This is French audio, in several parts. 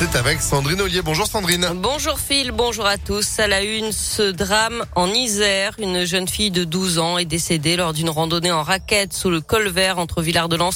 C'est avec Sandrine Ollier. Bonjour Sandrine. Bonjour Phil, bonjour à tous. À la une, ce drame en Isère. Une jeune fille de 12 ans est décédée lors d'une randonnée en raquette sous le col vert entre Villard-de-Lans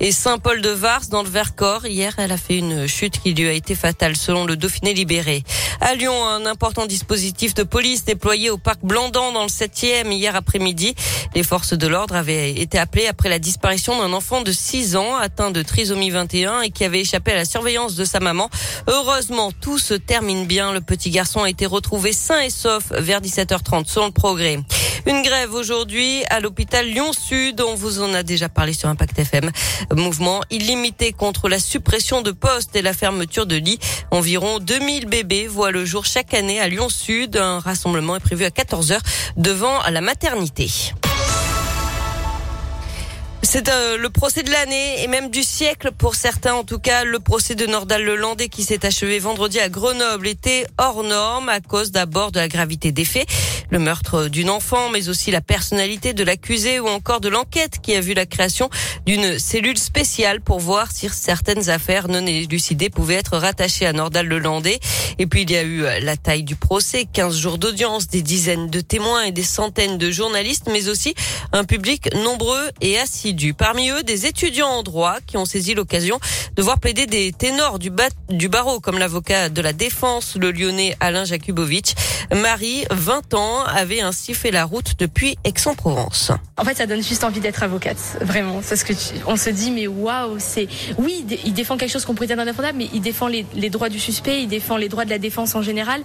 et Saint-Paul-de-Vars dans le Vercors. Hier, elle a fait une chute qui lui a été fatale selon le Dauphiné libéré. À Lyon, un important dispositif de police déployé au parc Blandan dans le 7e hier après-midi. Les forces de l'ordre avaient été appelées après la disparition d'un enfant de 6 ans atteint de trisomie 21 et qui avait échappé à la surveillance de sa maman. Heureusement, tout se termine bien. Le petit garçon a été retrouvé sain et sauf vers 17h30 selon le progrès. Une grève aujourd'hui à l'hôpital Lyon-Sud. On vous en a déjà parlé sur Impact FM. Mouvement illimité contre la suppression de postes et la fermeture de lits. Environ 2000 bébés voient le jour chaque année à Lyon-Sud. Un rassemblement est prévu à 14h devant la maternité. C'est euh, le procès de l'année et même du siècle pour certains. En tout cas, le procès de Nordal Lelandais qui s'est achevé vendredi à Grenoble était hors norme à cause d'abord de la gravité des faits, le meurtre d'une enfant, mais aussi la personnalité de l'accusé ou encore de l'enquête qui a vu la création d'une cellule spéciale pour voir si certaines affaires non élucidées pouvaient être rattachées à Nordal Lelandais. Et puis il y a eu la taille du procès, 15 jours d'audience, des dizaines de témoins et des centaines de journalistes, mais aussi un public nombreux et assidu. Parmi eux, des étudiants en droit qui ont saisi l'occasion de voir plaider des ténors du, barreau, comme l'avocat de la défense, le lyonnais Alain Jakubowicz. Marie, 20 ans, avait ainsi fait la route depuis Aix-en-Provence. En fait, ça donne juste envie d'être avocate, vraiment. Parce que on se dit, mais waouh, c'est oui, il défend quelque chose qu'on dire indéfendable, mais il défend les, les, droits du suspect, il défend les droits de la défense en général,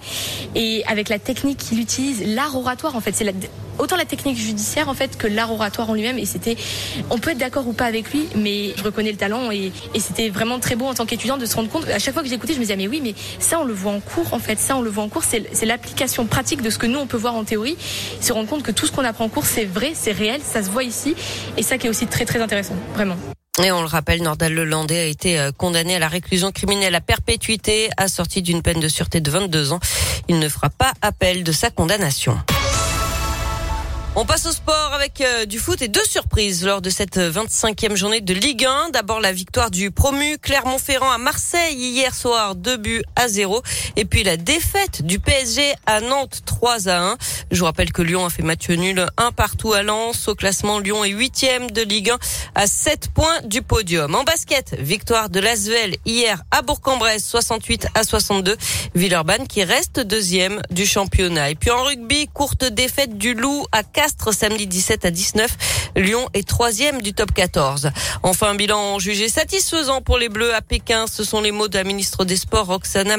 et avec la technique qu'il utilise, l'art oratoire, en fait, c'est la autant la technique judiciaire en fait que l'art oratoire en lui-même. Et c'était, on peut être d'accord ou pas avec lui, mais je reconnais le talent et, c'était vraiment très beau en tant qu'étudiant de se rendre compte. À chaque fois que j'écoutais, je me disais mais oui, mais ça on le voit en cours en fait, ça on le voit en cours, c'est l'application pratique de ce que nous on peut voir en théorie. Se rendre compte que tout ce qu'on apprend en cours c'est vrai, c'est réel, ça se voit ici et ça qui est aussi très très intéressant, vraiment. Et on le rappelle, Nordal Lelandais a été euh, condamné à la réclusion criminelle à perpétuité, assorti d'une peine de sûreté de 22 ans. Il ne fera pas appel de sa condamnation. On passe au sport avec euh, du foot et deux surprises lors de cette 25e journée de Ligue 1. D'abord la victoire du promu Clermont-Ferrand à Marseille hier soir, 2 buts à 0. Et puis la défaite du PSG à Nantes, 3 à 1. Je vous rappelle que Lyon a fait match nul un partout à Lens. Au classement, Lyon est huitième de Ligue 1 à 7 points du podium. En basket, victoire de l'Asvel hier à Bourg-en-Bresse, 68 à 62. Villeurbanne qui reste deuxième du championnat. Et puis en rugby, courte défaite du Loup à Castres samedi 17 à 19. Lyon est troisième du top 14. Enfin, un bilan jugé satisfaisant pour les Bleus à Pékin. Ce sont les mots de la ministre des Sports, Roxana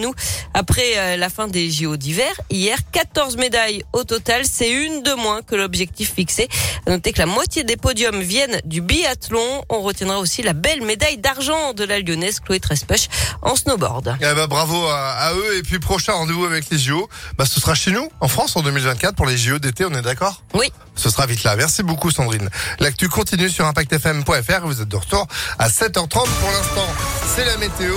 nous. Après euh, la fin des JO d'hiver, hier, 14 médailles au total. C'est une de moins que l'objectif fixé. À noter que la moitié des podiums viennent du biathlon. On retiendra aussi la belle médaille d'argent de la lyonnaise Chloé Trespech en snowboard. Eh ben, bravo à, eux. Et puis, prochain rendez-vous avec les JO. Bah, ce sera chez nous, en France, en 2024, pour les JO d'été. D'accord? Oui. Ce sera vite là. Merci beaucoup Sandrine. L'actu continue sur impactfm.fr. Vous êtes de retour à 7h30 pour l'instant. C'est la météo.